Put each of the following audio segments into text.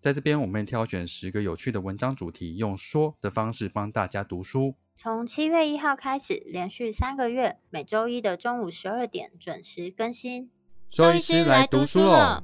在这边，我们挑选十个有趣的文章主题，用说的方式帮大家读书。从七月一号开始，连续三个月，每周一的中午十二点准时更新。兽医师来读书喽！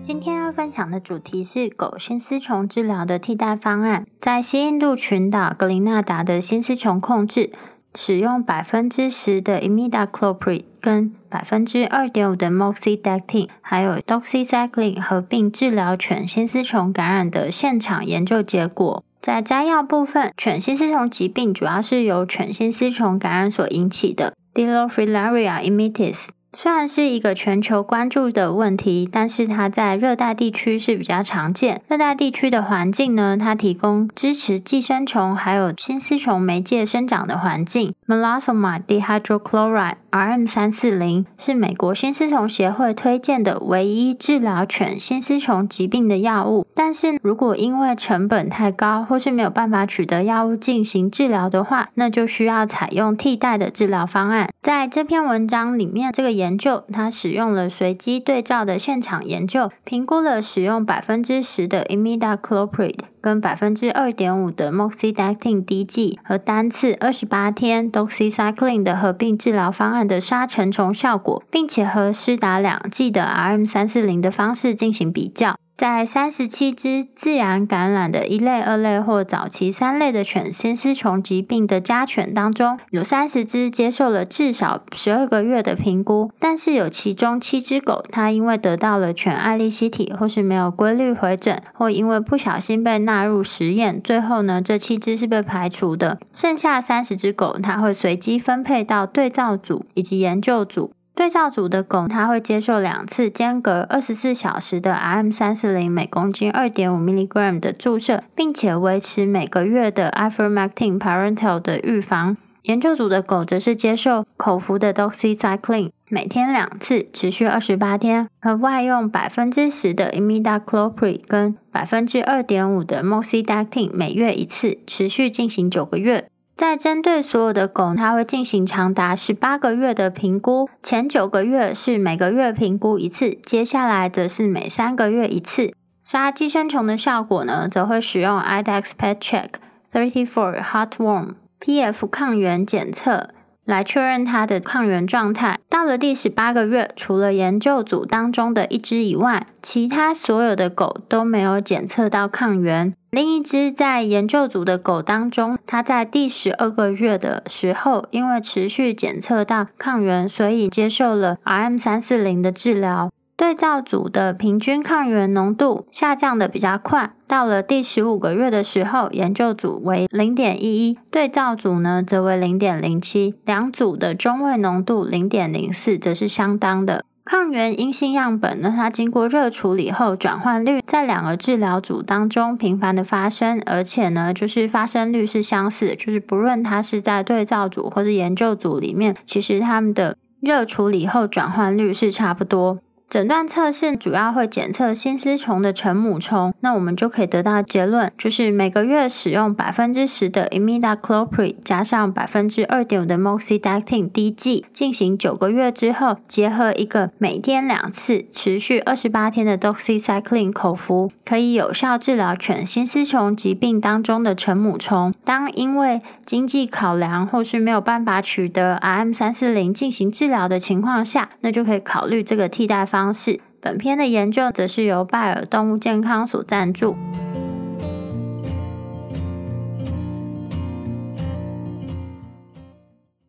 今天要分享的主题是狗心丝虫治疗的替代方案，在西印度群岛格林纳达的心丝虫控制，使用百分之十的 imidacloprid 跟百分之二点五的 moxidectin，还有 doxycycline 合并治疗犬心丝虫感染的现场研究结果。在摘要部分，犬心丝虫疾病主要是由犬心丝虫感染所引起的 d i l o f i l a r i a immitis。虽然是一个全球关注的问题，但是它在热带地区是比较常见。热带地区的环境呢，它提供支持寄生虫还有新丝虫媒介生长的环境。m e l a s o m a dehydrochloride RM 三四零是美国新丝虫协会推荐的唯一治疗犬新丝虫疾病的药物。但是如果因为成本太高，或是没有办法取得药物进行治疗的话，那就需要采用替代的治疗方案。在这篇文章里面，这个研研究它使用了随机对照的现场研究，评估了使用百分之十的 imidacloprid 跟百分之二点五的 moxidectin 滴剂和单次二十八天 doxycycline 的合并治疗方案的杀成虫效果，并且和施打两剂的 RM 三四零的方式进行比较。在三十七只自然感染的一类、二类或早期三类的犬心丝虫疾病的家犬当中，有三十只接受了至少十二个月的评估，但是有其中七只狗，它因为得到了犬艾利希体，或是没有规律回诊，或因为不小心被纳入实验，最后呢，这七只是被排除的。剩下三十只狗，它会随机分配到对照组以及研究组。对照组的狗，它会接受两次间隔二十四小时的 RM 三四零每公斤二点五 milligram 的注射，并且维持每个月的 ivermectin parental 的预防。研究组的狗则是接受口服的 doxycycline，每天两次，持续二十八天，和外用百分之十的 imidacloprid 跟百分之二点五的 moxidectin 每月一次，持续进行九个月。在针对所有的狗，它会进行长达十八个月的评估。前九个月是每个月评估一次，接下来则是每三个月一次。杀寄生虫的效果呢，则会使用 IDEX Pet Check Thirty Four Heartworm PF 抗原检测来确认它的抗原状态。到了第十八个月，除了研究组当中的一只以外，其他所有的狗都没有检测到抗原。另一只在研究组的狗当中，它在第十二个月的时候，因为持续检测到抗原，所以接受了 RM 三四零的治疗。对照组的平均抗原浓度下降的比较快，到了第十五个月的时候，研究组为零点一一，对照组呢则为零点零七，两组的中位浓度零点零四，则是相当的。抗原阴性样本呢，它经过热处理后，转换率在两个治疗组当中频繁的发生，而且呢，就是发生率是相似，就是不论它是在对照组或者研究组里面，其实他们的热处理后转换率是差不多。诊断测试主要会检测新丝虫的成母虫，那我们就可以得到结论，就是每个月使用百分之十的 imidacloprid 加上百分之二点五的 moxidectin 滴剂，进行九个月之后，结合一个每天两次、持续二十八天的 doxycycline 口服，可以有效治疗犬新丝虫疾病当中的成母虫。当因为经济考量或是没有办法取得 RM 三四零进行治疗的情况下，那就可以考虑这个替代方。方式，本篇的研究则是由拜耳动物健康所赞助。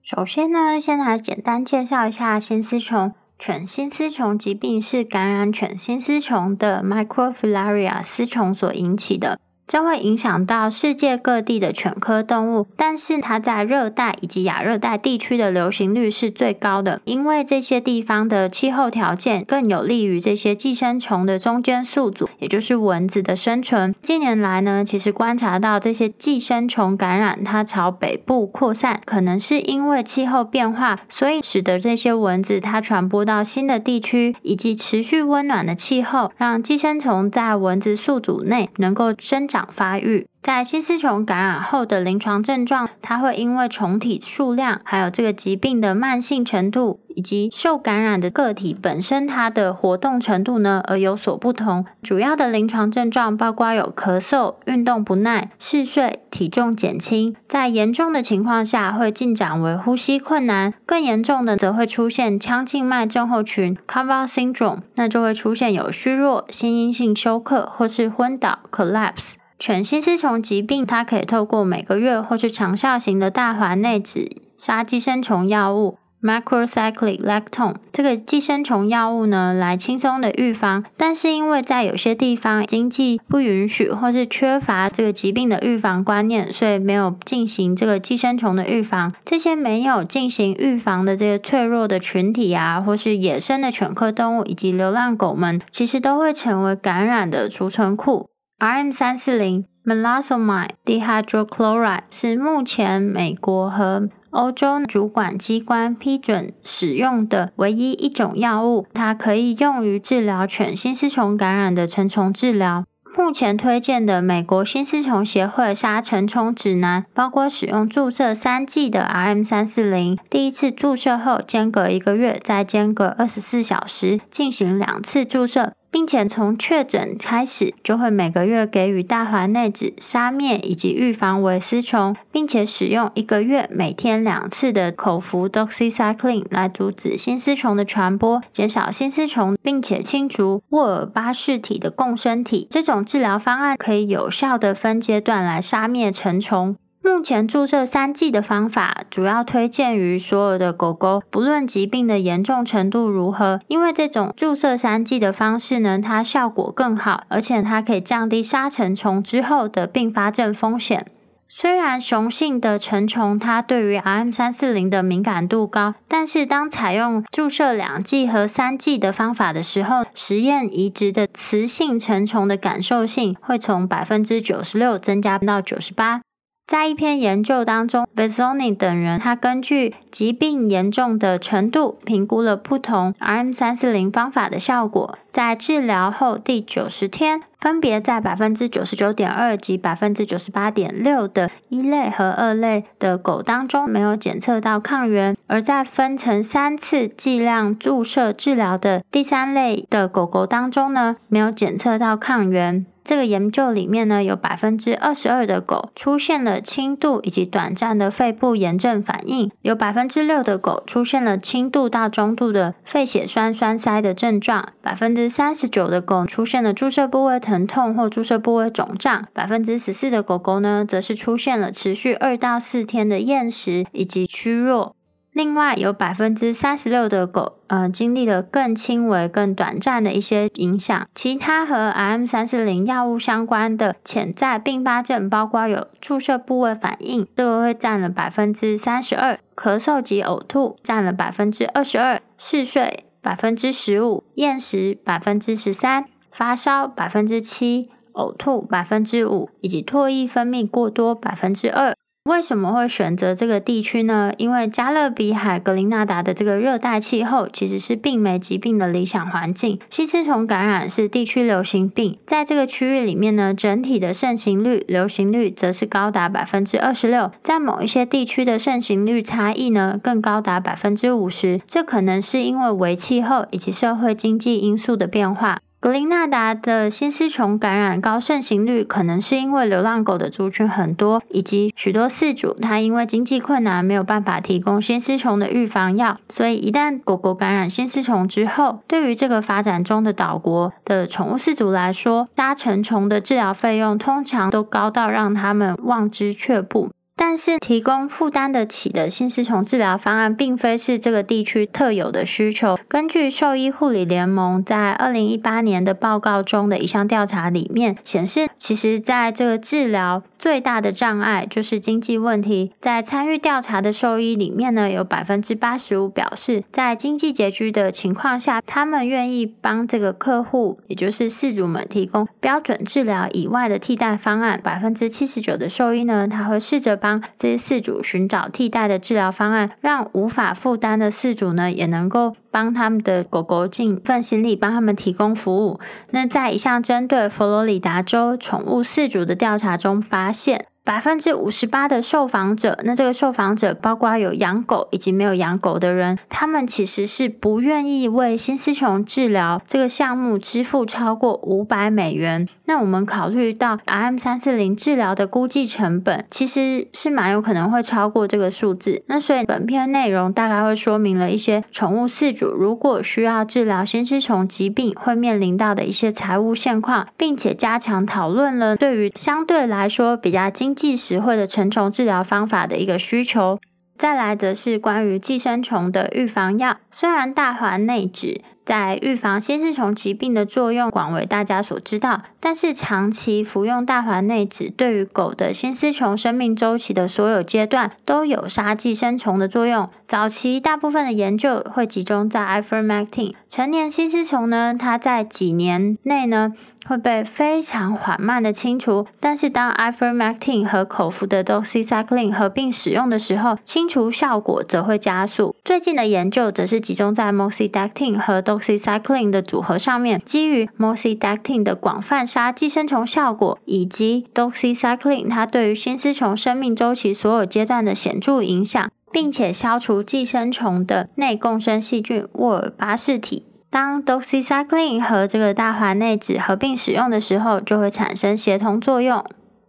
首先呢，先来简单介绍一下新丝虫。犬新丝虫疾病是感染犬新丝虫的 Microfilaria 丝虫所引起的。这会影响到世界各地的犬科动物，但是它在热带以及亚热带地区的流行率是最高的，因为这些地方的气候条件更有利于这些寄生虫的中间宿主，也就是蚊子的生存。近年来呢，其实观察到这些寄生虫感染它朝北部扩散，可能是因为气候变化，所以使得这些蚊子它传播到新的地区，以及持续温暖的气候，让寄生虫在蚊子宿主内能够生长。长发育，在新丝虫感染后的临床症状，它会因为虫体数量，还有这个疾病的慢性程度，以及受感染的个体本身它的活动程度呢而有所不同。主要的临床症状包括有咳嗽、运动不耐、嗜睡、体重减轻，在严重的情况下会进展为呼吸困难，更严重的则会出现腔静脉症候群 （Cover Syndrome），那就会出现有虚弱、心因性休克或是昏倒 （Collapse）。犬心丝虫疾病，它可以透过每个月或是长效型的大环内酯杀寄生虫药物 （Macrocyclic Lactone） 这个寄生虫药物呢，来轻松的预防。但是因为在有些地方经济不允许，或是缺乏这个疾病的预防观念，所以没有进行这个寄生虫的预防。这些没有进行预防的这些脆弱的群体啊，或是野生的犬科动物以及流浪狗们，其实都会成为感染的储存库。RM 三四零 Melasomine dihydrochloride 是目前美国和欧洲主管机关批准使用的唯一一种药物，它可以用于治疗犬心丝虫感染的成虫治疗。目前推荐的美国新丝虫协会杀成虫指南，包括使用注射三剂的 RM 三四零，第一次注射后间隔一个月，再间隔二十四小时进行两次注射，并且从确诊开始就会每个月给予大环内酯杀灭以及预防维丝虫，并且使用一个月每天两次的口服 doxycycline 来阻止新丝虫的传播，减少新丝虫，并且清除沃尔巴氏体的共生体。这种治疗方案可以有效的分阶段来杀灭成虫。目前注射三剂的方法主要推荐于所有的狗狗，不论疾病的严重程度如何，因为这种注射三剂的方式呢，它效果更好，而且它可以降低杀成虫之后的并发症风险。虽然雄性的成虫它对于 RM 三四零的敏感度高，但是当采用注射两剂和三剂的方法的时候，实验移植的雌性成虫的感受性会从百分之九十六增加到九十八。在一篇研究当中 v e z o n i 等人，他根据疾病严重的程度，评估了不同 RM 三四零方法的效果。在治疗后第九十天，分别在百分之九十九点二及百分之九十八点六的一类和二类的狗当中，没有检测到抗原；而在分成三次剂量注射治疗的第三类的狗狗当中呢，没有检测到抗原。这个研究里面呢，有百分之二十二的狗出现了轻度以及短暂的肺部炎症反应，有百分之六的狗出现了轻度到中度的肺血栓栓塞的症状，百分之三十九的狗出现了注射部位疼痛或注射部位肿胀，百分之十四的狗狗呢，则是出现了持续二到四天的厌食以及虚弱。另外有百分之三十六的狗，呃，经历了更轻微、更短暂的一些影响。其他和 RM 三四零药物相关的潜在并发症，包括有注射部位反应，这个会占了百分之三十二；咳嗽及呕吐占了百分之二十二；嗜睡百分之十五；厌食百分之十三；发烧百分之七；呕吐百分之五；以及唾液分泌过多百分之二。为什么会选择这个地区呢？因为加勒比海格林纳达的这个热带气候其实是病媒疾病的理想环境。吸丝虫感染是地区流行病，在这个区域里面呢，整体的盛行率、流行率则是高达百分之二十六。在某一些地区的盛行率差异呢，更高达百分之五十。这可能是因为为气候以及社会经济因素的变化。格林纳达的新丝虫感染高盛行率，可能是因为流浪狗的族群很多，以及许多饲主他因为经济困难没有办法提供新丝虫的预防药，所以一旦狗狗感染新丝虫之后，对于这个发展中的岛国的宠物饲主来说，搭成虫的治疗费用通常都高到让他们望之却步。但是提供负担得起的新丝虫治疗方案，并非是这个地区特有的需求。根据兽医护理联盟在二零一八年的报告中的一项调查里面显示，其实在这个治疗最大的障碍就是经济问题。在参与调查的兽医里面呢，有百分之八十五表示，在经济拮据的情况下，他们愿意帮这个客户，也就是饲主们提供标准治疗以外的替代方案。百分之七十九的兽医呢，他会试着。帮这些饲主寻找替代的治疗方案，让无法负担的饲主呢，也能够帮他们的狗狗尽一份心力，帮他们提供服务。那在一项针对佛罗里达州宠物饲主的调查中发现。百分之五十八的受访者，那这个受访者包括有养狗以及没有养狗的人，他们其实是不愿意为新丝虫治疗这个项目支付超过五百美元。那我们考虑到 RM 三四零治疗的估计成本，其实是蛮有可能会超过这个数字。那所以本片内容大概会说明了一些宠物饲主如果需要治疗新丝虫疾病会面临到的一些财务现况，并且加强讨论了对于相对来说比较经济实惠的成虫治疗方法的一个需求，再来则是关于寄生虫的预防药。虽然大环内酯在预防新丝虫疾病的作用广为大家所知道，但是长期服用大环内酯对于狗的新丝虫生命周期的所有阶段都有杀寄生虫的作用。早期大部分的研究会集中在 ivermectin。成年新丝虫呢，它在几年内呢会被非常缓慢的清除，但是当 ivermectin 和口服的 doxycycline 合并使用的时候，清除效果则会加速。最近的研究则是集中在 moxidectin 和 doxycycline 的组合上面，基于 moxidectin 的广泛杀寄生虫效果，以及 doxycycline 它对于新丝虫生命周期所有阶段的显著影响，并且消除寄生虫的内共生细菌沃尔巴氏体。当 doxycycline 和这个大环内酯合并使用的时候，就会产生协同作用。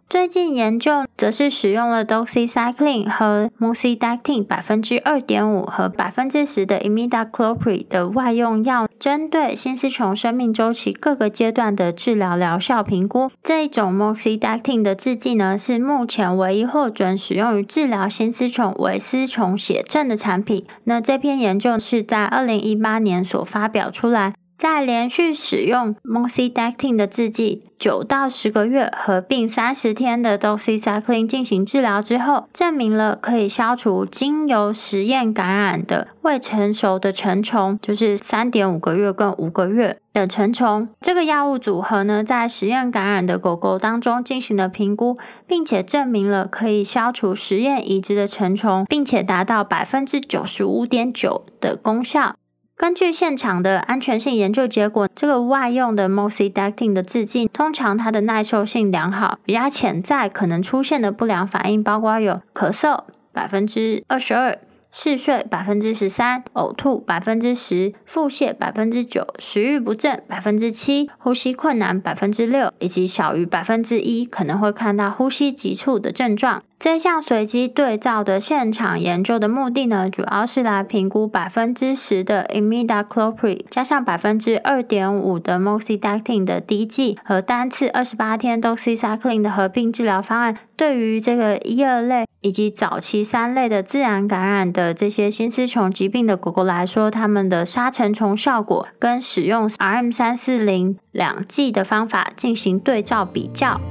最近研究则是使用了 doxycycline 和 moxidectin 百分之二点五和百分之十的 imidacloprid 的外用药，针对新丝虫生命周期各个阶段的治疗疗效评估。这一种 moxidectin 的制剂呢，是目前唯一获准使用于治疗新丝虫为丝虫血症的产品。那这篇研究是在二零一八年所发表出来。在连续使用 moxidectin 的制剂九到十个月，合并三十天的 doxycycline 进行治疗之后，证明了可以消除经由实验感染的未成熟的成虫，就是三点五个月跟五个月的成虫。这个药物组合呢，在实验感染的狗狗当中进行了评估，并且证明了可以消除实验移植的成虫，并且达到百分之九十五点九的功效。根据现场的安全性研究结果，这个外用的 m o s i d a c t i n 的制剂，通常它的耐受性良好，比较潜在可能出现的不良反应，包括有咳嗽百分之二十二。嗜睡百分之十三，呕吐百分之十，腹泻百分之九，食欲不振百分之七，呼吸困难百分之六，以及小于百分之一可能会看到呼吸急促的症状。这项随机对照的现场研究的目的呢，主要是来评估百分之十的 imidacloprid 加上百分之二点五的 moxidectin 的滴剂和单次二十八天 doxycycline 的合并治疗方案，对于这个一二类以及早期三类的自然感染的这些新丝虫疾病的狗狗来说，它们的杀成虫效果跟使用 RM 三四零两剂的方法进行对照比较。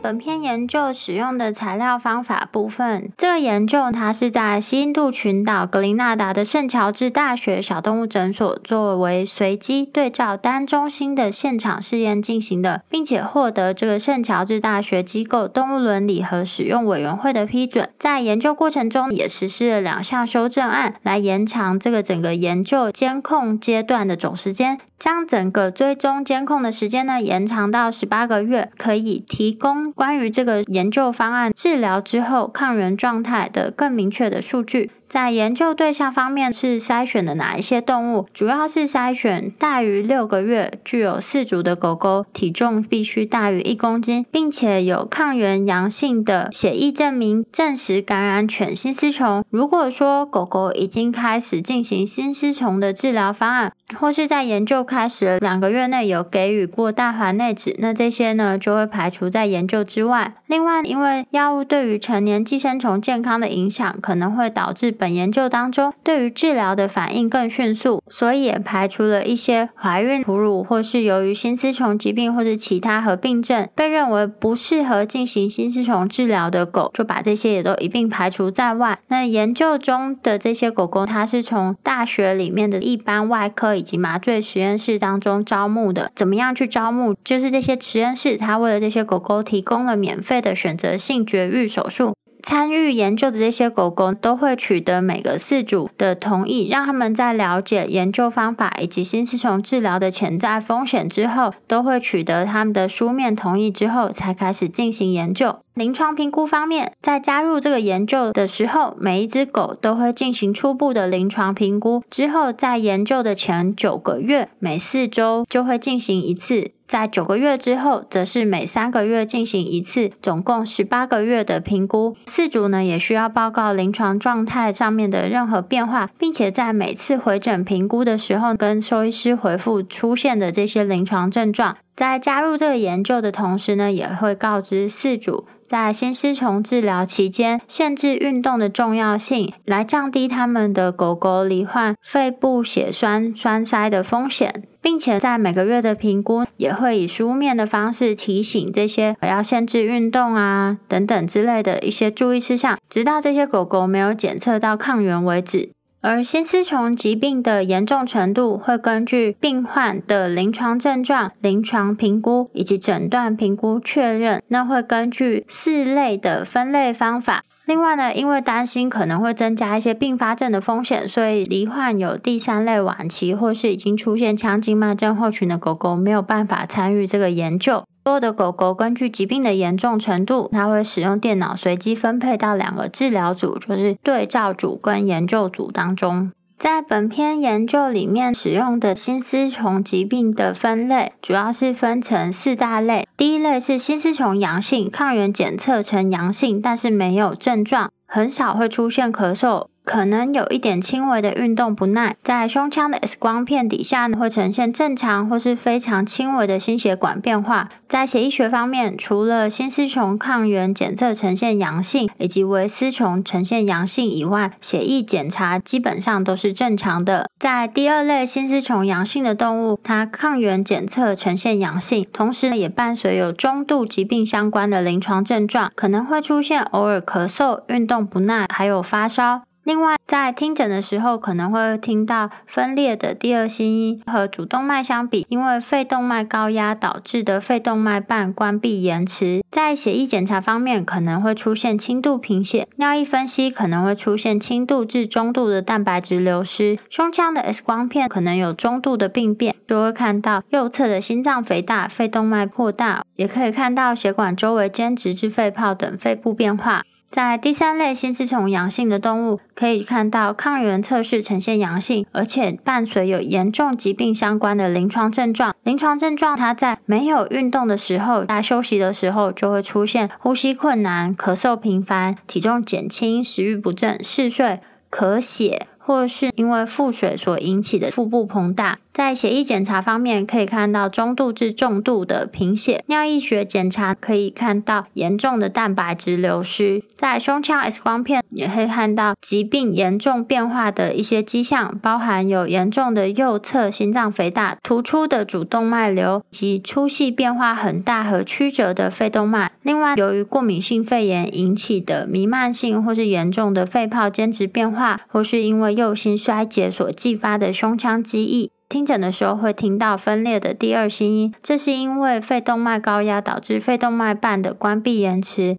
本篇研究使用的材料方法部分，这个研究它是在西印度群岛格林纳达的圣乔治大学小动物诊所作为随机对照单中心的现场试验进行的，并且获得这个圣乔治大学机构动物伦理和使用委员会的批准。在研究过程中，也实施了两项修正案，来延长这个整个研究监控阶段的总时间。将整个追踪监控的时间呢延长到十八个月，可以提供关于这个研究方案治疗之后抗原状态的更明确的数据。在研究对象方面是筛选的哪一些动物？主要是筛选大于六个月、具有四足的狗狗，体重必须大于一公斤，并且有抗原阳性的血液证明，证实感染犬心丝虫。如果说狗狗已经开始进行心丝虫的治疗方案，或是在研究开始两个月内有给予过大环内酯，那这些呢就会排除在研究之外。另外，因为药物对于成年寄生虫健康的影响，可能会导致本研究当中对于治疗的反应更迅速，所以也排除了一些怀孕、哺乳或是由于心丝虫疾病或者其他合并症被认为不适合进行心丝虫治疗的狗，就把这些也都一并排除在外。那研究中的这些狗狗，它是从大学里面的一般外科以及麻醉实验室当中招募的。怎么样去招募？就是这些实验室，它为了这些狗狗提供了免费的选择性绝育手术。参与研究的这些狗狗都会取得每个饲主的同意，让他们在了解研究方法以及新丝虫治疗的潜在风险之后，都会取得他们的书面同意之后，才开始进行研究。临床评估方面，在加入这个研究的时候，每一只狗都会进行初步的临床评估，之后在研究的前九个月，每四周就会进行一次。在九个月之后，则是每三个月进行一次，总共十八个月的评估。四组呢也需要报告临床状态上面的任何变化，并且在每次回诊评估的时候，跟兽医师回复出现的这些临床症状。在加入这个研究的同时呢，也会告知四组。在先丝虫治疗期间，限制运动的重要性，来降低他们的狗狗罹患肺部血栓栓塞的风险，并且在每个月的评估，也会以书面的方式提醒这些要限制运动啊等等之类的一些注意事项，直到这些狗狗没有检测到抗原为止。而心丝虫疾病的严重程度会根据病患的临床症状、临床评估以及诊断评估确认。那会根据四类的分类方法。另外呢，因为担心可能会增加一些并发症的风险，所以罹患有第三类晚期或是已经出现腔静脉症候群的狗狗没有办法参与这个研究。所有的狗狗根据疾病的严重程度，它会使用电脑随机分配到两个治疗组，就是对照组跟研究组当中。在本篇研究里面使用的心丝虫疾病的分类，主要是分成四大类。第一类是心丝虫阳性，抗原检测呈阳性，但是没有症状，很少会出现咳嗽。可能有一点轻微的运动不耐，在胸腔的 X 光片底下呢，会呈现正常或是非常轻微的心血管变化。在血液学方面，除了心丝虫抗原检测呈现阳性，以及微丝虫呈现阳性以外，血液检查基本上都是正常的。在第二类心丝虫阳性的动物，它抗原检测呈现阳性，同时呢也伴随有中度疾病相关的临床症状，可能会出现偶尔咳嗽、运动不耐，还有发烧。另外，在听诊的时候，可能会听到分裂的第二心音。和主动脉相比，因为肺动脉高压导致的肺动脉瓣关闭延迟。在血液检查方面，可能会出现轻度贫血。尿液分析可能会出现轻度至中度的蛋白质流失。胸腔的 X 光片可能有中度的病变，就会看到右侧的心脏肥大、肺动脉扩大，也可以看到血管周围间质至肺泡等肺部变化。在第三类心丝虫阳性的动物，可以看到抗原测试呈现阳性，而且伴随有严重疾病相关的临床症状。临床症状，它在没有运动的时候，在休息的时候，就会出现呼吸困难、咳嗽频繁、体重减轻、食欲不振、嗜睡、咳血，或是因为腹水所引起的腹部膨大。在血液检查方面，可以看到中度至重度的贫血；尿液学检查可以看到严重的蛋白质流失。在胸腔 X 光片也可以看到疾病严重变化的一些迹象，包含有严重的右侧心脏肥大、突出的主动脉瘤及粗细变化很大和曲折的肺动脉。另外，由于过敏性肺炎引起的弥漫性或是严重的肺泡间质变化，或是因为右心衰竭所继发的胸腔积液。听诊的时候会听到分裂的第二心音，这是因为肺动脉高压导致肺动脉瓣的关闭延迟。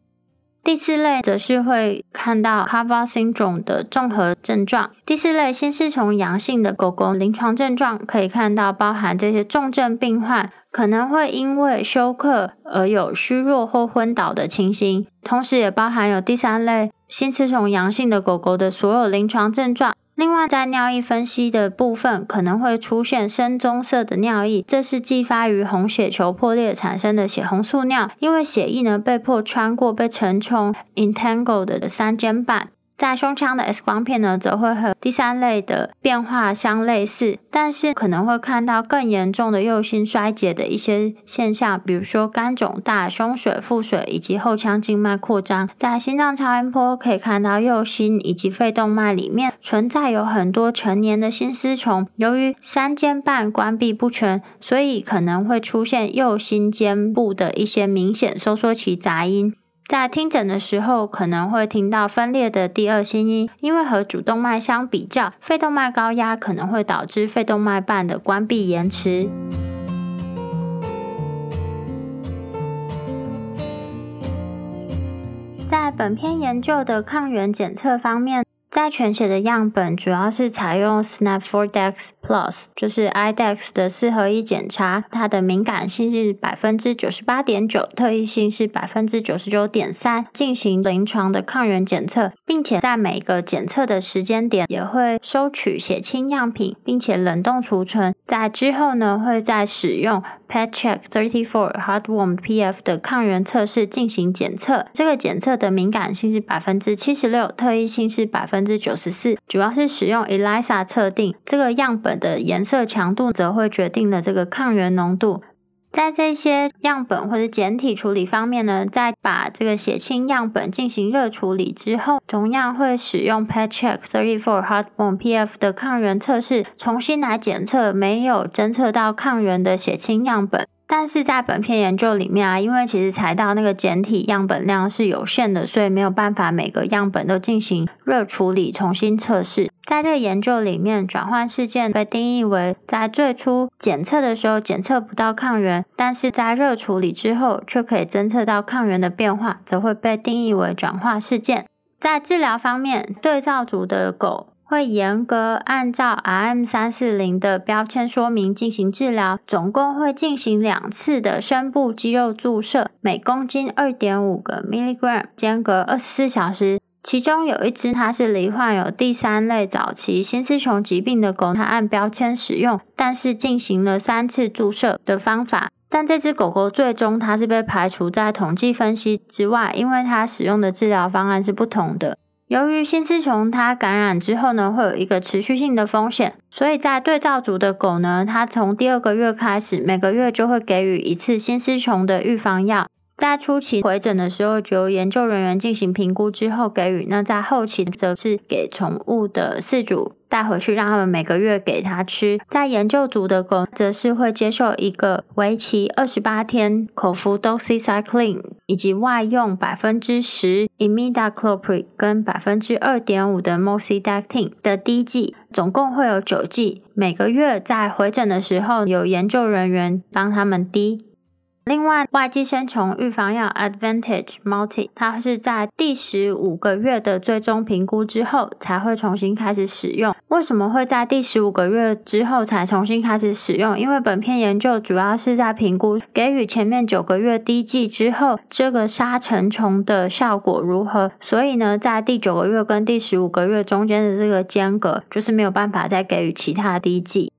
第四类则是会看到 c a v a syndrome 的综合症状。第四类先是从阳性的狗狗临床症状可以看到包含这些重症病患可能会因为休克而有虚弱或昏倒的情形，同时也包含有第三类先是从阳性的狗狗的所有临床症状。另外，在尿液分析的部分，可能会出现深棕色的尿液，这是继发于红血球破裂产生的血红素尿，因为血液呢被迫穿过被成虫 entangled 的三尖瓣。在胸腔的 X 光片呢，则会和第三类的变化相类似，但是可能会看到更严重的右心衰竭的一些现象，比如说肝肿大、胸水、腹水以及后腔静脉扩张。在心脏超音波可以看到右心以及肺动脉里面存在有很多成年的心丝虫，由于三尖瓣关闭不全，所以可能会出现右心尖部的一些明显收缩期杂音。在听诊的时候，可能会听到分裂的第二心音，因为和主动脉相比较，肺动脉高压可能会导致肺动脉瓣的关闭延迟。在本篇研究的抗原检测方面。在全血的样本主要是采用 Snap4Dex Plus，就是 IDEX 的四合一检查，它的敏感性是百分之九十八点九，特异性是百分之九十九点三，进行临床的抗原检测，并且在每个检测的时间点也会收取血清样品，并且冷冻储存，在之后呢会再使用 PetCheck Thirty Four Heartworm PF 的抗原测试进行检测，这个检测的敏感性是百分之七十六，特异性是百分。分之九十四，主要是使用 ELISA 测定这个样本的颜色强度，则会决定了这个抗原浓度。在这些样本或者简体处理方面呢，在把这个血清样本进行热处理之后，同样会使用 PetCheck Thirty Four h a r t b o n e PF 的抗原测试，重新来检测没有侦测到抗原的血清样本。但是在本篇研究里面啊，因为其实采到那个简体样本量是有限的，所以没有办法每个样本都进行热处理重新测试。在这个研究里面，转换事件被定义为在最初检测的时候检测不到抗原，但是在热处理之后却可以侦测到抗原的变化，则会被定义为转化事件。在治疗方面，对照组的狗。会严格按照 RM 三四零的标签说明进行治疗，总共会进行两次的深部肌肉注射，每公斤二点五个 milligram，间隔二十四小时。其中有一只它是罹患有第三类早期心丝虫疾病的狗，它按标签使用，但是进行了三次注射的方法，但这只狗狗最终它是被排除在统计分析之外，因为它使用的治疗方案是不同的。由于心丝虫它感染之后呢，会有一个持续性的风险，所以在对照组的狗呢，它从第二个月开始，每个月就会给予一次心丝虫的预防药。在初期回诊的时候，由研究人员进行评估之后给予；那在后期则是给宠物的饲主带回去，让他们每个月给它吃。在研究组的狗，则是会接受一个为期二十八天口服 doxycycline，以及外用百分之十 imidacloprid 跟百分之二点五的 moxidectin 的滴剂，总共会有九剂。每个月在回诊的时候，有研究人员帮他们滴。另外，外寄生虫预防药 Advantage Multi，它是在第十五个月的最终评估之后才会重新开始使用。为什么会在第十五个月之后才重新开始使用？因为本篇研究主要是在评估给予前面九个月滴剂之后，这个杀成虫的效果如何。所以呢，在第九个月跟第十五个月中间的这个间隔，就是没有办法再给予其他滴剂。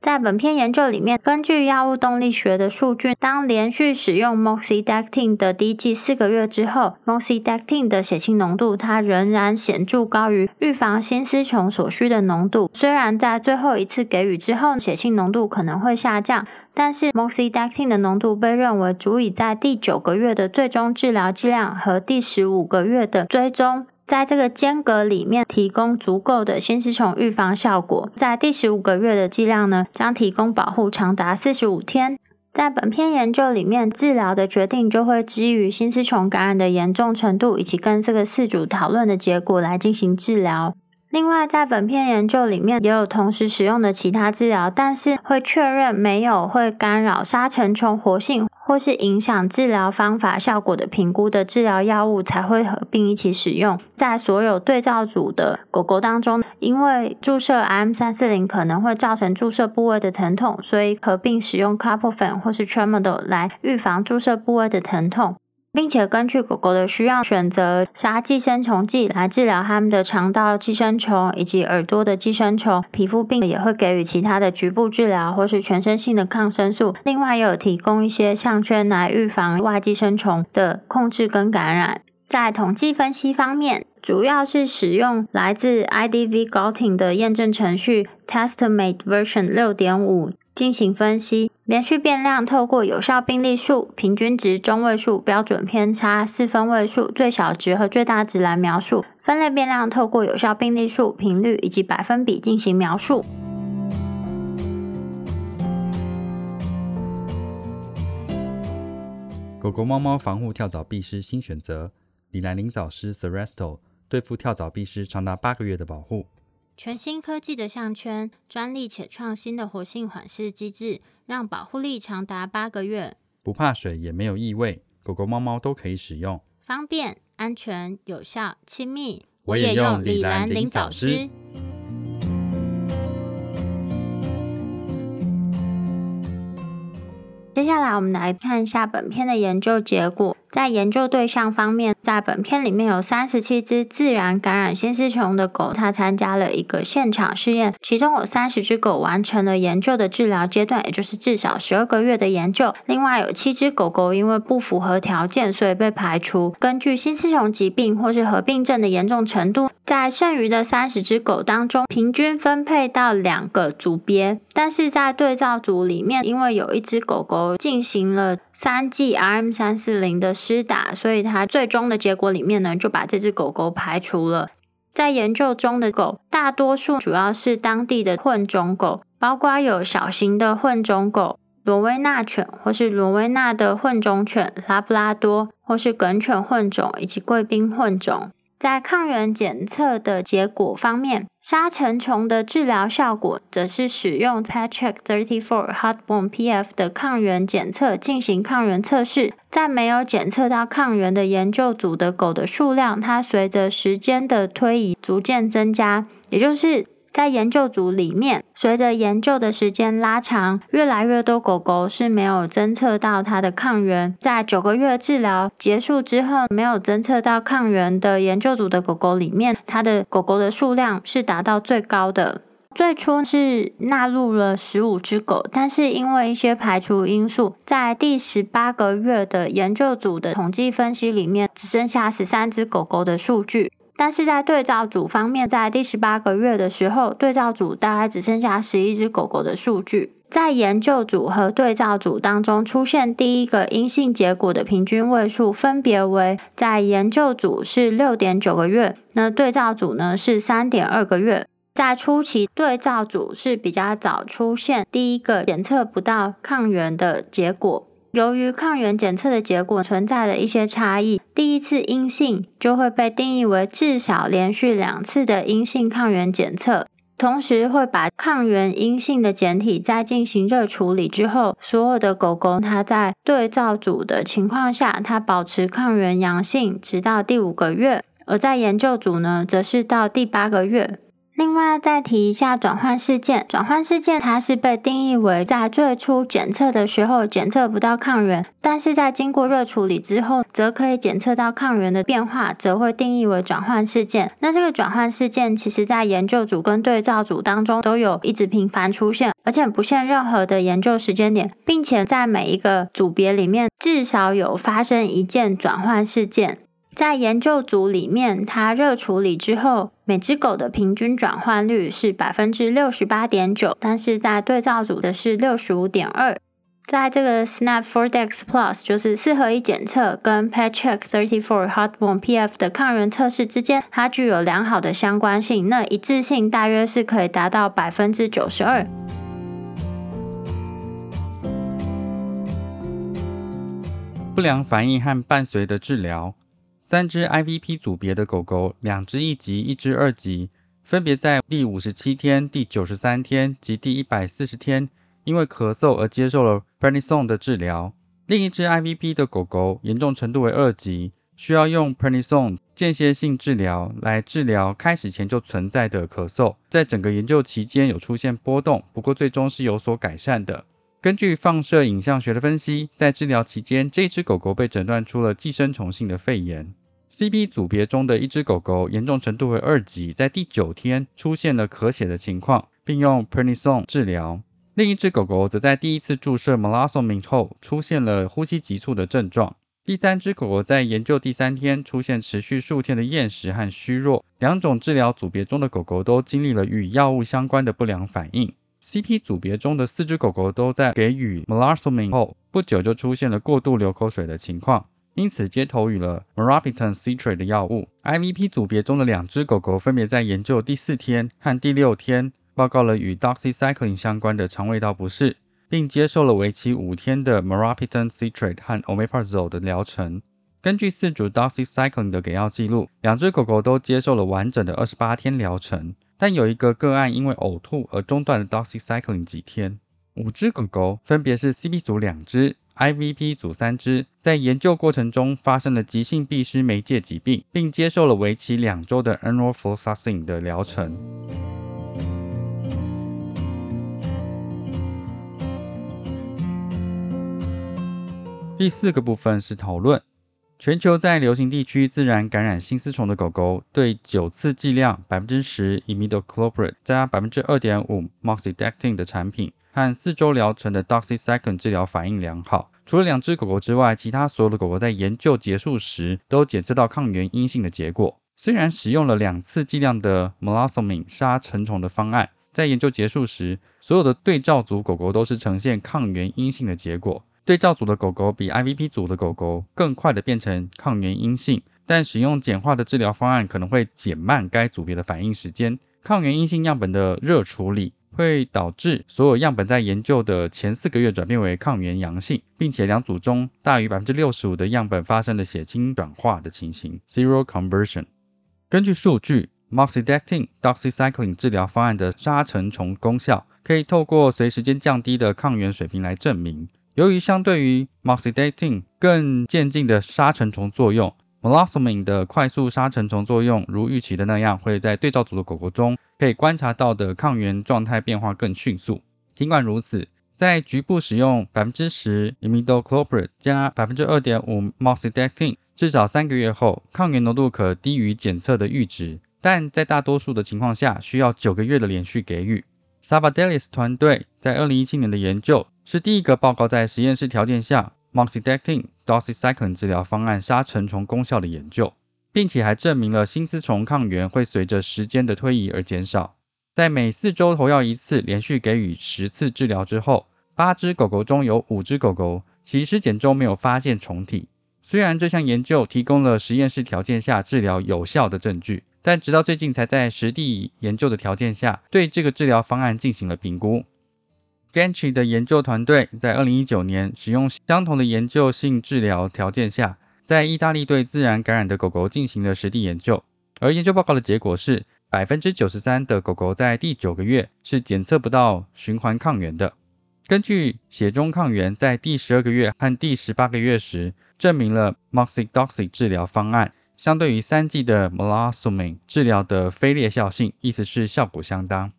在本篇研究里面，根据药物动力学的数据，当连续使用 moxidectin 的滴剂四个月之后，moxidectin 的血清浓度它仍然显著高于预防心丝虫所需的浓度。虽然在最后一次给予之后，血清浓度可能会下降，但是 moxidectin 的浓度被认为足以在第九个月的最终治疗剂量和第十五个月的追踪。在这个间隔里面提供足够的心丝虫预防效果，在第十五个月的剂量呢，将提供保护长达四十五天。在本篇研究里面，治疗的决定就会基于心丝虫感染的严重程度以及跟这个饲主讨论的结果来进行治疗。另外，在本篇研究里面也有同时使用的其他治疗，但是会确认没有会干扰沙尘虫活性。或是影响治疗方法效果的评估的治疗药物才会合并一起使用。在所有对照组的狗狗当中，因为注射 M 三四零可能会造成注射部位的疼痛，所以合并使用 c a r p o f e n 或是 Tramadol 来预防注射部位的疼痛。并且根据狗狗的需要，选择杀寄生虫剂来治疗它们的肠道寄生虫以及耳朵的寄生虫。皮肤病也会给予其他的局部治疗或是全身性的抗生素。另外，也有提供一些项圈来预防外寄生虫的控制跟感染。在统计分析方面，主要是使用来自 IDV Gaulting 的验证程序 TestMate Version 六点五。进行分析，连续变量透过有效病例数、平均值、中位数、标准偏差、四分位数、最小值和最大值来描述；分类变量透过有效病例数、频率以及百分比进行描述。狗狗、猫猫防护跳蚤壁虱新选择：李兰林藻师 s e r e s t o 对付跳蚤壁虱长达八个月的保护。全新科技的项圈，专利且创新的活性缓释机制，让保护力长达八个月，不怕水也没有异味，狗狗、猫猫都可以使用，方便、安全、有效、亲密。我也用李兰林藻师。接下来，我们来看一下本片的研究结果。在研究对象方面，在本片里面有三十七只自然感染新丝虫的狗，它参加了一个现场试验，其中有三十只狗完成了研究的治疗阶段，也就是至少十二个月的研究。另外有七只狗狗因为不符合条件，所以被排除。根据新丝虫疾病或是合并症的严重程度，在剩余的三十只狗当中，平均分配到两个组别。但是在对照组里面，因为有一只狗狗进行了三剂 RM 三四零的。施打，所以它最终的结果里面呢，就把这只狗狗排除了。在研究中的狗，大多数主要是当地的混种狗，包括有小型的混种狗、罗威纳犬，或是罗威纳的混种犬、拉布拉多，或是梗犬混种以及贵宾混种。在抗原检测的结果方面，沙尘虫的治疗效果则是使用 Patrick Thirty Four Heartworm PF 的抗原检测进行抗原测试。在没有检测到抗原的研究组的狗的数量，它随着时间的推移逐渐增加，也就是。在研究组里面，随着研究的时间拉长，越来越多狗狗是没有侦测到它的抗原。在九个月治疗结束之后，没有侦测到抗原的研究组的狗狗里面，它的狗狗的数量是达到最高的。最初是纳入了十五只狗，但是因为一些排除因素，在第十八个月的研究组的统计分析里面，只剩下十三只狗狗的数据。但是在对照组方面，在第十八个月的时候，对照组大概只剩下十一只狗狗的数据。在研究组和对照组当中出现第一个阴性结果的平均位数，分别为在研究组是六点九个月，那对照组呢是三点二个月。在初期，对照组是比较早出现第一个检测不到抗原的结果。由于抗原检测的结果存在的一些差异，第一次阴性就会被定义为至少连续两次的阴性抗原检测。同时会把抗原阴性的检体在进行热处理之后，所有的狗狗它在对照组的情况下，它保持抗原阳性直到第五个月；而在研究组呢，则是到第八个月。另外再提一下转换事件，转换事件它是被定义为在最初检测的时候检测不到抗原，但是在经过热处理之后，则可以检测到抗原的变化，则会定义为转换事件。那这个转换事件，其实在研究组跟对照组当中都有一直频繁出现，而且不限任何的研究时间点，并且在每一个组别里面至少有发生一件转换事件。在研究组里面，它热处理之后，每只狗的平均转换率是百分之六十八点九，但是在对照组的是六十五点二。在这个 snap for dex Plus 就是四合一检测跟 Pet Check Thirty Four Heartworm PF 的抗原测试之间，它具有良好的相关性，那一致性大约是可以达到百分之九十二。不良反应和伴随的治疗。三只 IVP 组别的狗狗，两只一级，一只二级，分别在第五十七天、第九十三天及第一百四十天，因为咳嗽而接受了 Prednisone 的治疗。另一只 IVP 的狗狗严重程度为二级，需要用 Prednisone 间歇性治疗来治疗开始前就存在的咳嗽，在整个研究期间有出现波动，不过最终是有所改善的。根据放射影像学的分析，在治疗期间，这只狗狗被诊断出了寄生虫性的肺炎。CB 组别中的一只狗狗严重程度为二级，在第九天出现了咳血的情况，并用 Pernisone 治疗。另一只狗狗则在第一次注射 m e l a s o m i n 后出现了呼吸急促的症状。第三只狗狗在研究第三天出现持续数天的厌食和虚弱。两种治疗组别中的狗狗都经历了与药物相关的不良反应。CP 组别中的四只狗狗都在给予 m e l a s o m i n 后不久就出现了过度流口水的情况，因此接头予了 m e r a p i t a n citrate 的药物。IVP 组别中的两只狗狗分别在研究第四天和第六天报告了与 doxycycline 相关的肠胃道不适，并接受了为期五天的 m e r a p i t a n citrate 和 omeprazole 的疗程。根据四组 doxycycline 的给药记录，两只狗狗都接受了完整的二十八天疗程。但有一个个案因为呕吐而中断了 doxycycline 几天。五只狗狗分别是 CP 组两只，IVP 组三只，在研究过程中发生了急性闭失媒介疾病，并接受了为期两周的 enrofloxacin 的疗程。第四个部分是讨论。全球在流行地区自然感染新丝虫的狗狗，对九次剂量百分之十 i m i d o c l o p r i d 加百分之二点五 moxidectin 的产品和四周疗程的 doxycycline 治疗反应良好。除了两只狗狗之外，其他所有的狗狗在研究结束时都检测到抗原阴性的结果。虽然使用了两次剂量的 m e l a s o m i n 杀成虫的方案，在研究结束时，所有的对照组狗狗都是呈现抗原阴性的结果。对照组的狗狗比 IVP 组的狗狗更快的变成抗原阴性，但使用简化的治疗方案可能会减慢该组别的反应时间。抗原阴性样本的热处理会导致所有样本在研究的前四个月转变为抗原阳性，并且两组中大于百分之六十五的样本发生了血清转化的情形 （zero conversion）。根据数据，moxidectin doxycycline 治疗方案的杀成虫功效可以透过随时间降低的抗原水平来证明。由于相对于 moxidectin 更渐进的杀成虫作用 m e l a s o m i n 的快速杀成虫作用如预期的那样，会在对照组的狗狗中可以观察到的抗原状态变化更迅速。尽管如此，在局部使用百分之十 imidacloprid 加百分之二点五 moxidectin 至少三个月后，抗原浓度可低于检测的阈值，但在大多数的情况下需要九个月的连续给予。Savadelis 团队在二零一七年的研究。是第一个报告在实验室条件下 moxidectin doxycycline 治疗方案杀成虫功效的研究，并且还证明了新丝虫抗原会随着时间的推移而减少。在每四周投药一次，连续给予十次治疗之后，八只狗狗中有五只狗狗其尸检中没有发现虫体。虽然这项研究提供了实验室条件下治疗有效的证据，但直到最近才在实地研究的条件下对这个治疗方案进行了评估。Gantry 的研究团队在2019年使用相同的研究性治疗条件下，在意大利对自然感染的狗狗进行了实地研究，而研究报告的结果是，百分之九十三的狗狗在第九个月是检测不到循环抗原的。根据血中抗原在第十二个月和第十八个月时，证明了 moxidoxy 治疗方案相对于三剂的 m e l a s o m i n 治疗的非劣效性，意思是效果相当。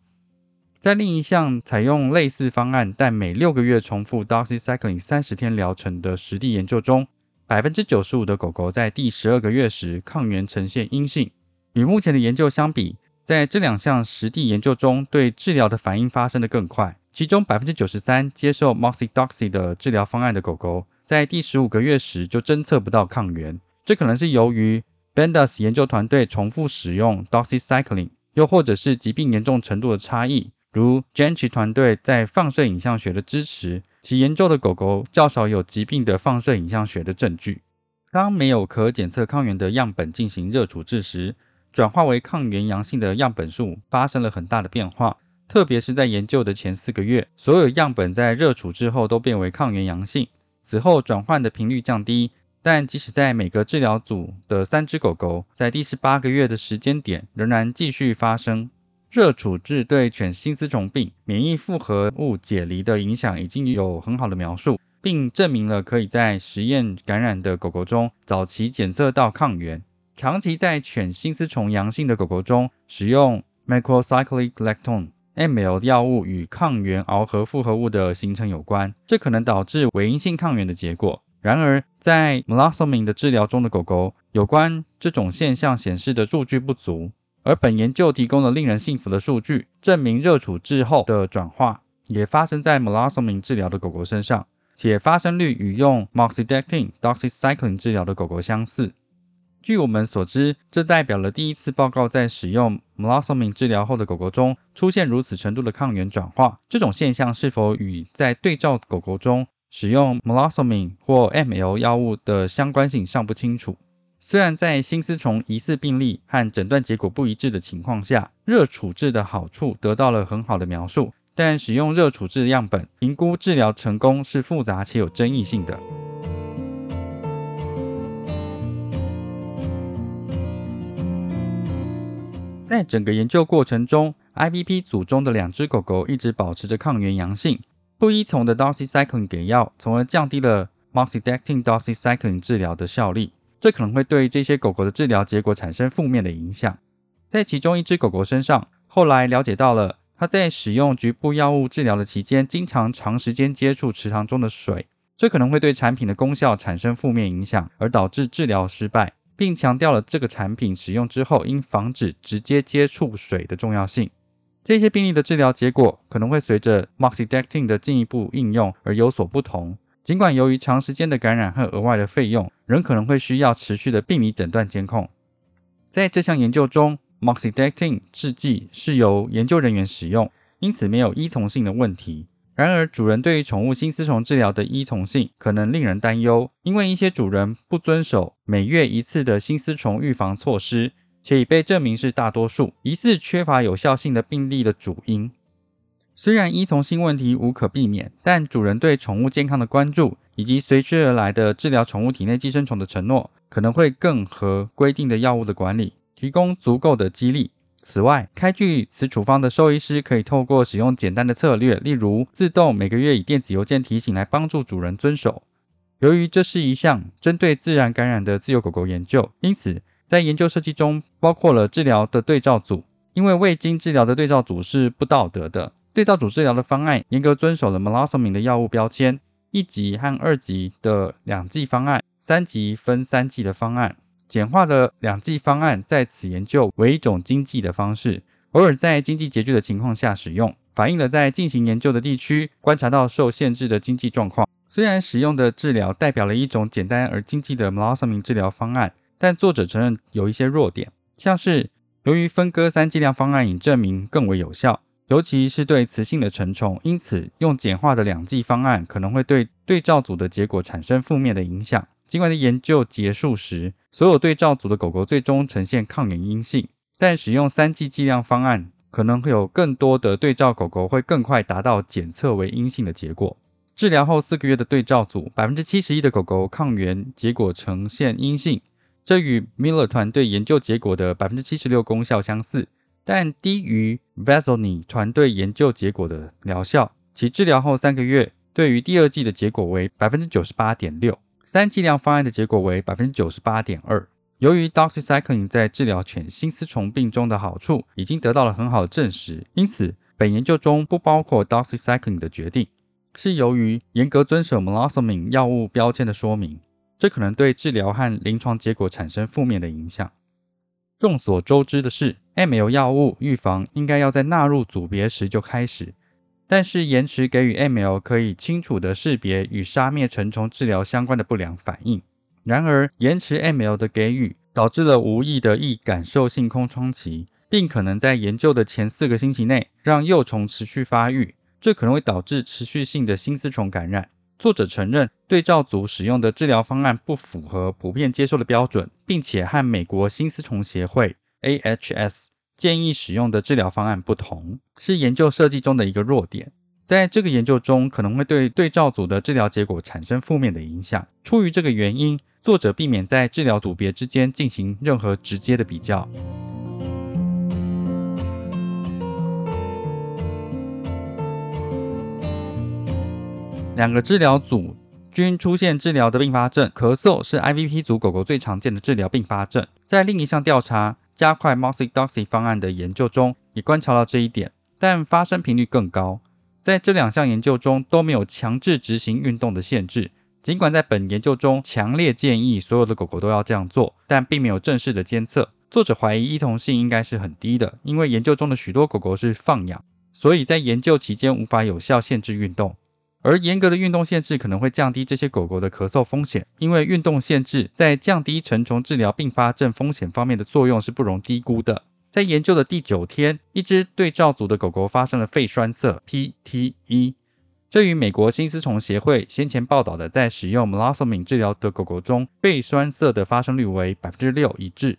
在另一项采用类似方案，但每六个月重复 doxycycline 三十天疗程的实地研究中，百分之九十五的狗狗在第十二个月时抗原呈现阴性。与目前的研究相比，在这两项实地研究中，对治疗的反应发生的更快。其中百分之九十三接受 moxidoxy 的治疗方案的狗狗，在第十五个月时就侦测不到抗原。这可能是由于 Bendus 研究团队重复使用 doxycycline，又或者是疾病严重程度的差异。如 Gentry 团队在放射影像学的支持，其研究的狗狗较少有疾病的放射影像学的证据。当没有可检测抗原的样本进行热处置时，转化为抗原阳性的样本数发生了很大的变化。特别是在研究的前四个月，所有样本在热处置后都变为抗原阳性。此后转换的频率降低，但即使在每个治疗组的三只狗狗，在第十八个月的时间点仍然继续发生。热处置对犬心丝虫病免疫复合物解离的影响已经有很好的描述，并证明了可以在实验感染的狗狗中早期检测到抗原。长期在犬心丝虫阳性的狗狗中使用 macrocyclic lactone (ML) 药物与抗原螯合复合物的形成有关，这可能导致伪阴性抗原的结果。然而，在 m e l a s o m i n 的治疗中的狗狗，有关这种现象显示的数据不足。而本研究提供了令人信服的数据，证明热处置后的转化也发生在 m e l a s o m i n 治疗的狗狗身上，且发生率与用 moxidectin doxycycline 治疗的狗狗相似。据我们所知，这代表了第一次报告在使用 m e l a s o m i n 治疗后的狗狗中出现如此程度的抗原转化。这种现象是否与在对照狗狗中使用 m e l a s o m i n 或 ML 药物的相关性尚不清楚。虽然在新丝虫疑似病例和诊断结果不一致的情况下，热处置的好处得到了很好的描述，但使用热处置样本评估治疗成功是复杂且有争议性的。在整个研究过程中，IVP 组中的两只狗狗一直保持着抗原阳性，不依从的 doxycycline 给药，从而降低了 moxidectin doxycycline 治疗的效力。这可能会对这些狗狗的治疗结果产生负面的影响。在其中一只狗狗身上，后来了解到了它在使用局部药物治疗的期间，经常长时间接触池塘中的水，这可能会对产品的功效产生负面影响，而导致治疗失败。并强调了这个产品使用之后应防止直接接触水的重要性。这些病例的治疗结果可能会随着 moxidectin 的进一步应用而有所不同。尽管由于长时间的感染和额外的费用，仍可能会需要持续的病理诊断监控。在这项研究中，moxidectin 制剂是由研究人员使用，因此没有依从性的问题。然而，主人对于宠物新丝虫治疗的依从性可能令人担忧，因为一些主人不遵守每月一次的新丝虫预防措施，且已被证明是大多数疑似缺乏有效性的病例的主因。虽然依从性问题无可避免，但主人对宠物健康的关注以及随之而来的治疗宠物体内寄生虫的承诺，可能会更和规定的药物的管理提供足够的激励。此外，开具此处方的兽医师可以透过使用简单的策略，例如自动每个月以电子邮件提醒来帮助主人遵守。由于这是一项针对自然感染的自由狗狗研究，因此在研究设计中包括了治疗的对照组。因为未经治疗的对照组是不道德的。对照组治疗的方案严格遵守了 m e l a s o m i n 的药物标签，一级和二级的两剂方案，三级分三剂的方案。简化的两剂方案在此研究为一种经济的方式，偶尔在经济拮据的情况下使用，反映了在进行研究的地区观察到受限制的经济状况。虽然使用的治疗代表了一种简单而经济的 m e l a s o m i n 治疗方案，但作者承认有一些弱点，像是由于分割三剂量方案已证明更为有效，尤其是对雌性的成虫，因此用简化的两剂方案可能会对对照组的结果产生负面的影响。尽管在研究结束时，所有对照组的狗狗最终呈现抗原阴性，但使用三剂剂量方案可能会有更多的对照狗狗会更快达到检测为阴性的结果。治疗后四个月的对照组，百分之七十一的狗狗抗原结果呈现阴性，这与 Miller 团队研究结果的百分之七十六功效相似，但低于 v a s o n i 团队研究结果的疗效。其治疗后三个月，对于第二季的结果为百分之九十八点六。三剂量方案的结果为百分之九十八点二。由于 doxycycline 在治疗犬心丝虫病中的好处已经得到了很好的证实，因此本研究中不包括 doxycycline 的决定，是由于严格遵守 m e l a s o m i n 药物标签的说明，这可能对治疗和临床结果产生负面的影响。众所周知的是，ML 药物预防应该要在纳入组别时就开始。但是延迟给予 ML 可以清楚地识别与杀灭成虫治疗相关的不良反应。然而，延迟 ML 的给予导致了无意的易感受性空窗期，并可能在研究的前四个星期内让幼虫持续发育，这可能会导致持续性的新丝虫感染。作者承认对照组使用的治疗方案不符合普遍接受的标准，并且和美国新丝虫协会 AHS。建议使用的治疗方案不同，是研究设计中的一个弱点。在这个研究中，可能会对对照组的治疗结果产生负面的影响。出于这个原因，作者避免在治疗组别之间进行任何直接的比较。两个治疗组均出现治疗的并发症。咳嗽是 IVP 组狗狗最常见的治疗并发症。在另一项调查加快 Moxi Doxy 方案的研究中，也观察到这一点，但发生频率更高。在这两项研究中都没有强制执行运动的限制。尽管在本研究中强烈建议所有的狗狗都要这样做，但并没有正式的监测。作者怀疑依从性应该是很低的，因为研究中的许多狗狗是放养，所以在研究期间无法有效限制运动。而严格的运动限制可能会降低这些狗狗的咳嗽风险，因为运动限制在降低成虫治疗并发症风险方面的作用是不容低估的。在研究的第九天，一只对照组的狗狗发生了肺栓塞 （PTE）。这与美国新丝虫协会先前报道的在使用 m e l a s o m i n 治疗的狗狗中肺栓塞的发生率为百分之六一致，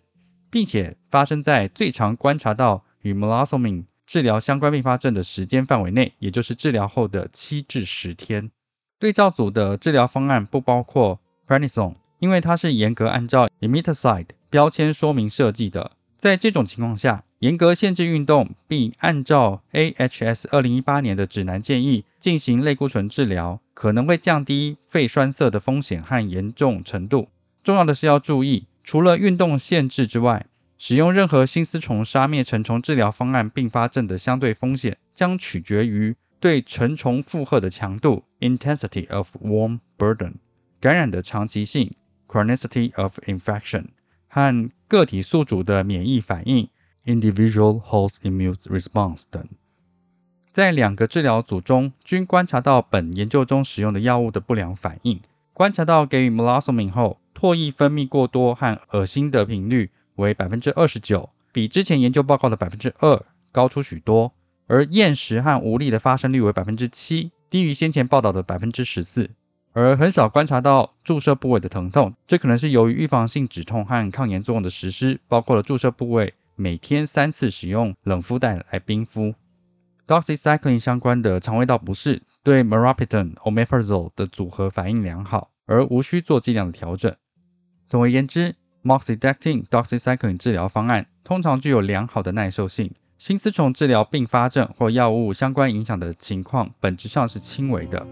并且发生在最常观察到与 m e l a s o m i n 治疗相关并发症的时间范围内，也就是治疗后的七至十天。对照组的治疗方案不包括 Prednisone，因为它是严格按照 Imiticide 标签说明设计的。在这种情况下，严格限制运动，并按照 AHS 二零一八年的指南建议进行类固醇治疗，可能会降低肺栓塞的风险和严重程度。重要的是要注意，除了运动限制之外，使用任何新丝虫杀灭成虫治疗方案并发症的相对风险将取决于对成虫负荷的强度 （intensity of worm burden）、感染的长期性 （chronicity of infection） 和个体宿主的免疫反应。individual host immune response 等，在两个治疗组中均观察到本研究中使用的药物的不良反应。观察到给予 m e l a s o m i n 后，唾液分泌过多和恶心的频率为百分之二十九，比之前研究报告的百分之二高出许多。而厌食和无力的发生率为百分之七，低于先前报道的百分之十四。而很少观察到注射部位的疼痛，这可能是由于预防性止痛和抗炎作用的实施，包括了注射部位。每天三次使用冷敷袋来冰敷。Doxycycline 相关的肠胃道不适对 Meropitan、Omeprazole 的组合反应良好，而无需做剂量的调整。总而言之，Moxidectin Doxycycline 治疗方案通常具有良好的耐受性，新丝虫治疗并发症或药物相关影响的情况本质上是轻微的。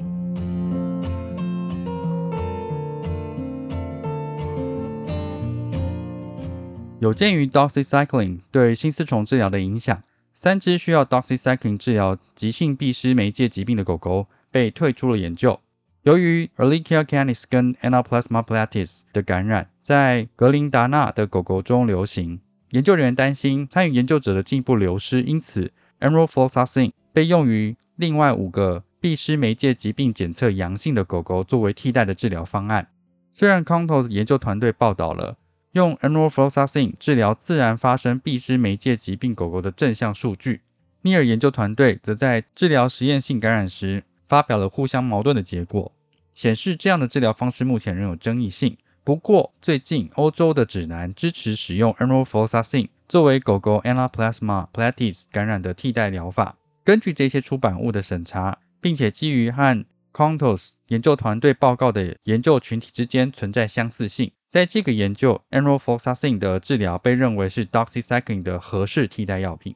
有鉴于 doxycycline 对新丝虫治疗的影响，三只需要 doxycycline 治疗急性闭失媒介疾病的狗狗被退出了研究。由于 Ehrlichia canis 跟 Anaplasma platis 的感染在格林达纳的狗狗中流行，研究人员担心参与研究者的进一步流失，因此 enrofloxacin 被用于另外五个闭失媒介疾病检测阳性的狗狗作为替代的治疗方案。虽然 Contos 研究团队报道了。用 enrofloxacin 治疗自然发生闭失媒介疾病狗狗的正向数据，尼尔研究团队则在治疗实验性感染时发表了互相矛盾的结果，显示这样的治疗方式目前仍有争议性。不过，最近欧洲的指南支持使用 enrofloxacin 作为狗狗 Anaplasma platis 感染的替代疗法。根据这些出版物的审查，并且基于和 Contos 研究团队报告的研究群体之间存在相似性。在这个研究，enrofloxacin 的治疗被认为是 doxycycline 的合适替代药品。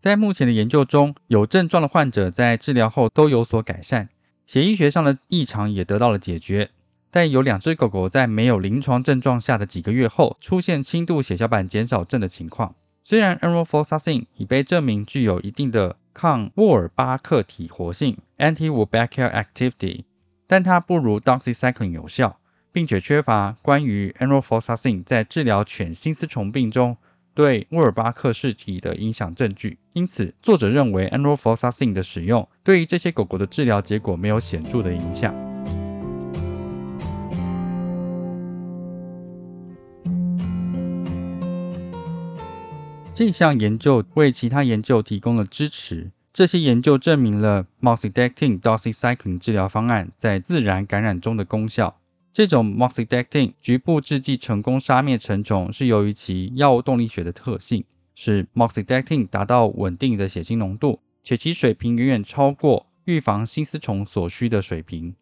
在目前的研究中，有症状的患者在治疗后都有所改善，血液学上的异常也得到了解决。但有两只狗狗在没有临床症状下的几个月后，出现轻度血小板减少症的情况。虽然 enrofloxacin 已被证明具有一定的抗沃尔巴克体活性 （anti-Wolbachia activity），但它不如 doxycycline 有效。并且缺乏关于 enrofloxacin 在治疗犬心丝虫病中对沃尔巴克氏体的影响证据，因此作者认为 enrofloxacin 的使用对于这些狗狗的治疗结果没有显著的影响。这项研究为其他研究提供了支持，这些研究证明了 moxidectin doxycycline 治疗方案在自然感染中的功效。这种 moxidectin 局部制剂成功杀灭成虫，是由于其药物动力学的特性，使 moxidectin 达到稳定的血清浓度，且其水平远远超过预防新丝虫所需的水平。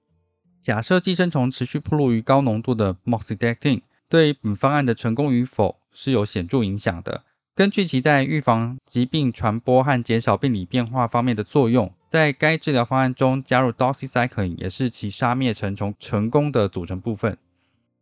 假设寄生虫持续暴露于高浓度的 moxidectin，对本方案的成功与否是有显著影响的。根据其在预防疾病传播和减少病理变化方面的作用，在该治疗方案中加入 doxycycline 也是其杀灭成虫成功的组成部分。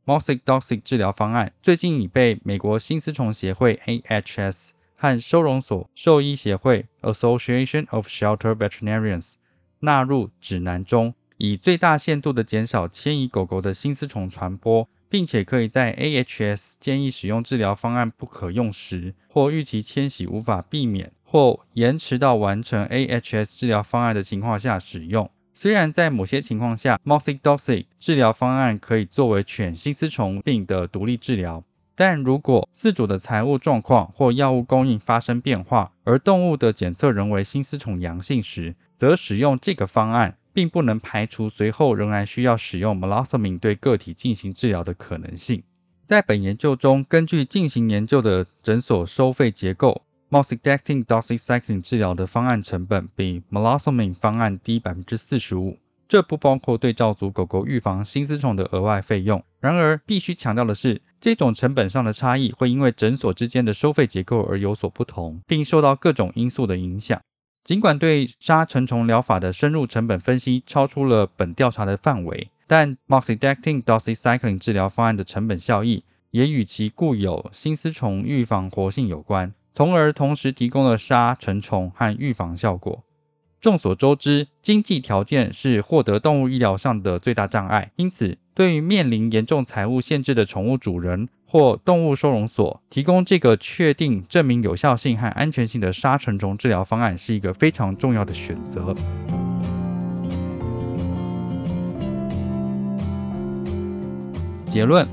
Moxic Doxic 治疗方案最近已被美国新丝虫协会 AHS 和收容所兽医协会 Association of Shelter Veterinarians 纳入指南中，以最大限度地减少迁移狗狗的新丝虫传播，并且可以在 AHS 建议使用治疗方案不可用时，或预期迁徙无法避免，或延迟到完成 AHS 治疗方案的情况下使用。虽然在某些情况下，Moxidoxy 治疗方案可以作为犬心丝虫病的独立治疗，但如果饲主的财务状况或药物供应发生变化，而动物的检测仍为心丝虫阳性时，则使用这个方案并不能排除随后仍然需要使用 Meloxicam 对个体进行治疗的可能性。在本研究中，根据进行研究的诊所收费结构。Moxidectin doxycycline 治疗的方案成本比 Meloxicam 方案低百分之四十五，这不包括对照组狗狗预防心丝虫的额外费用。然而，必须强调的是，这种成本上的差异会因为诊所之间的收费结构而有所不同，并受到各种因素的影响。尽管对杀成虫疗法的深入成本分析超出了本调查的范围，但 Moxidectin doxycycline 治疗方案的成本效益也与其固有心丝虫预防活性有关。从而同时提供了杀成虫和预防效果。众所周知，经济条件是获得动物医疗上的最大障碍，因此，对于面临严重财务限制的宠物主人或动物收容所，提供这个确定证明有效性和安全性的杀成虫治疗方案是一个非常重要的选择。结论：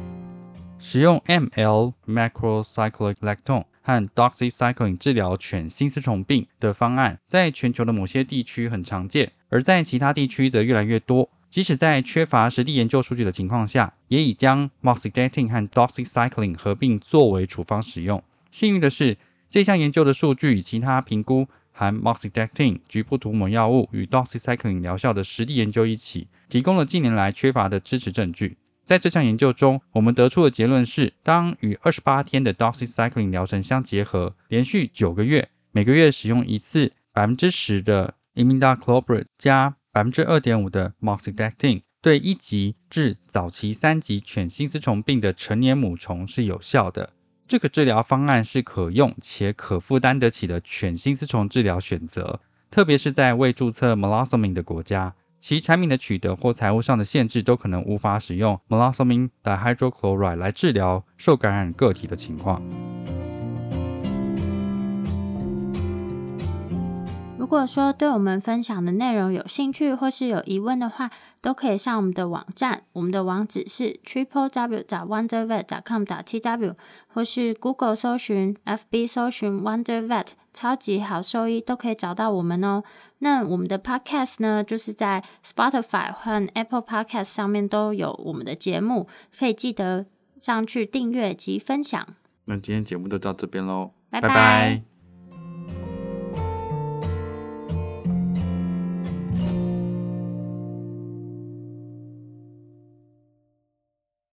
使用 ml macrocyclic lactone。和 doxycycline 治疗犬心丝虫病的方案，在全球的某些地区很常见，而在其他地区则越来越多。即使在缺乏实地研究数据的情况下，也已将 moxidectin 和 doxycycline 合并作为处方使用。幸运的是，这项研究的数据与其他评估含 moxidectin 局部涂抹药物与 doxycycline 疗效的实地研究一起，提供了近年来缺乏的支持证据。在这项研究中，我们得出的结论是，当与二十八天的 doxycycline 疗程相结合，连续九个月，每个月使用一次百分之十的 imidacloprid 加百分之二点五的 moxidectin，对一级至早期三级犬心丝虫病的成年母虫是有效的。这个治疗方案是可用且可负担得起的犬心丝虫治疗选择，特别是在未注册 Meloxicam 的国家。其产品的取得或财务上的限制都可能无法使用 meloxicam dihydrochloride 来治疗受感染个体的情况。如果说对我们分享的内容有兴趣或是有疑问的话，都可以上我们的网站，我们的网址是 triple w 打 wondervet 打 com 打 tw，或是 Google 搜寻、FB 搜寻 wondervet 超级好兽医，都可以找到我们哦。那我们的 Podcast 呢，就是在 Spotify 和 Apple Podcast 上面都有我们的节目，可以记得上去订阅及分享。那今天节目就到这边喽，拜拜。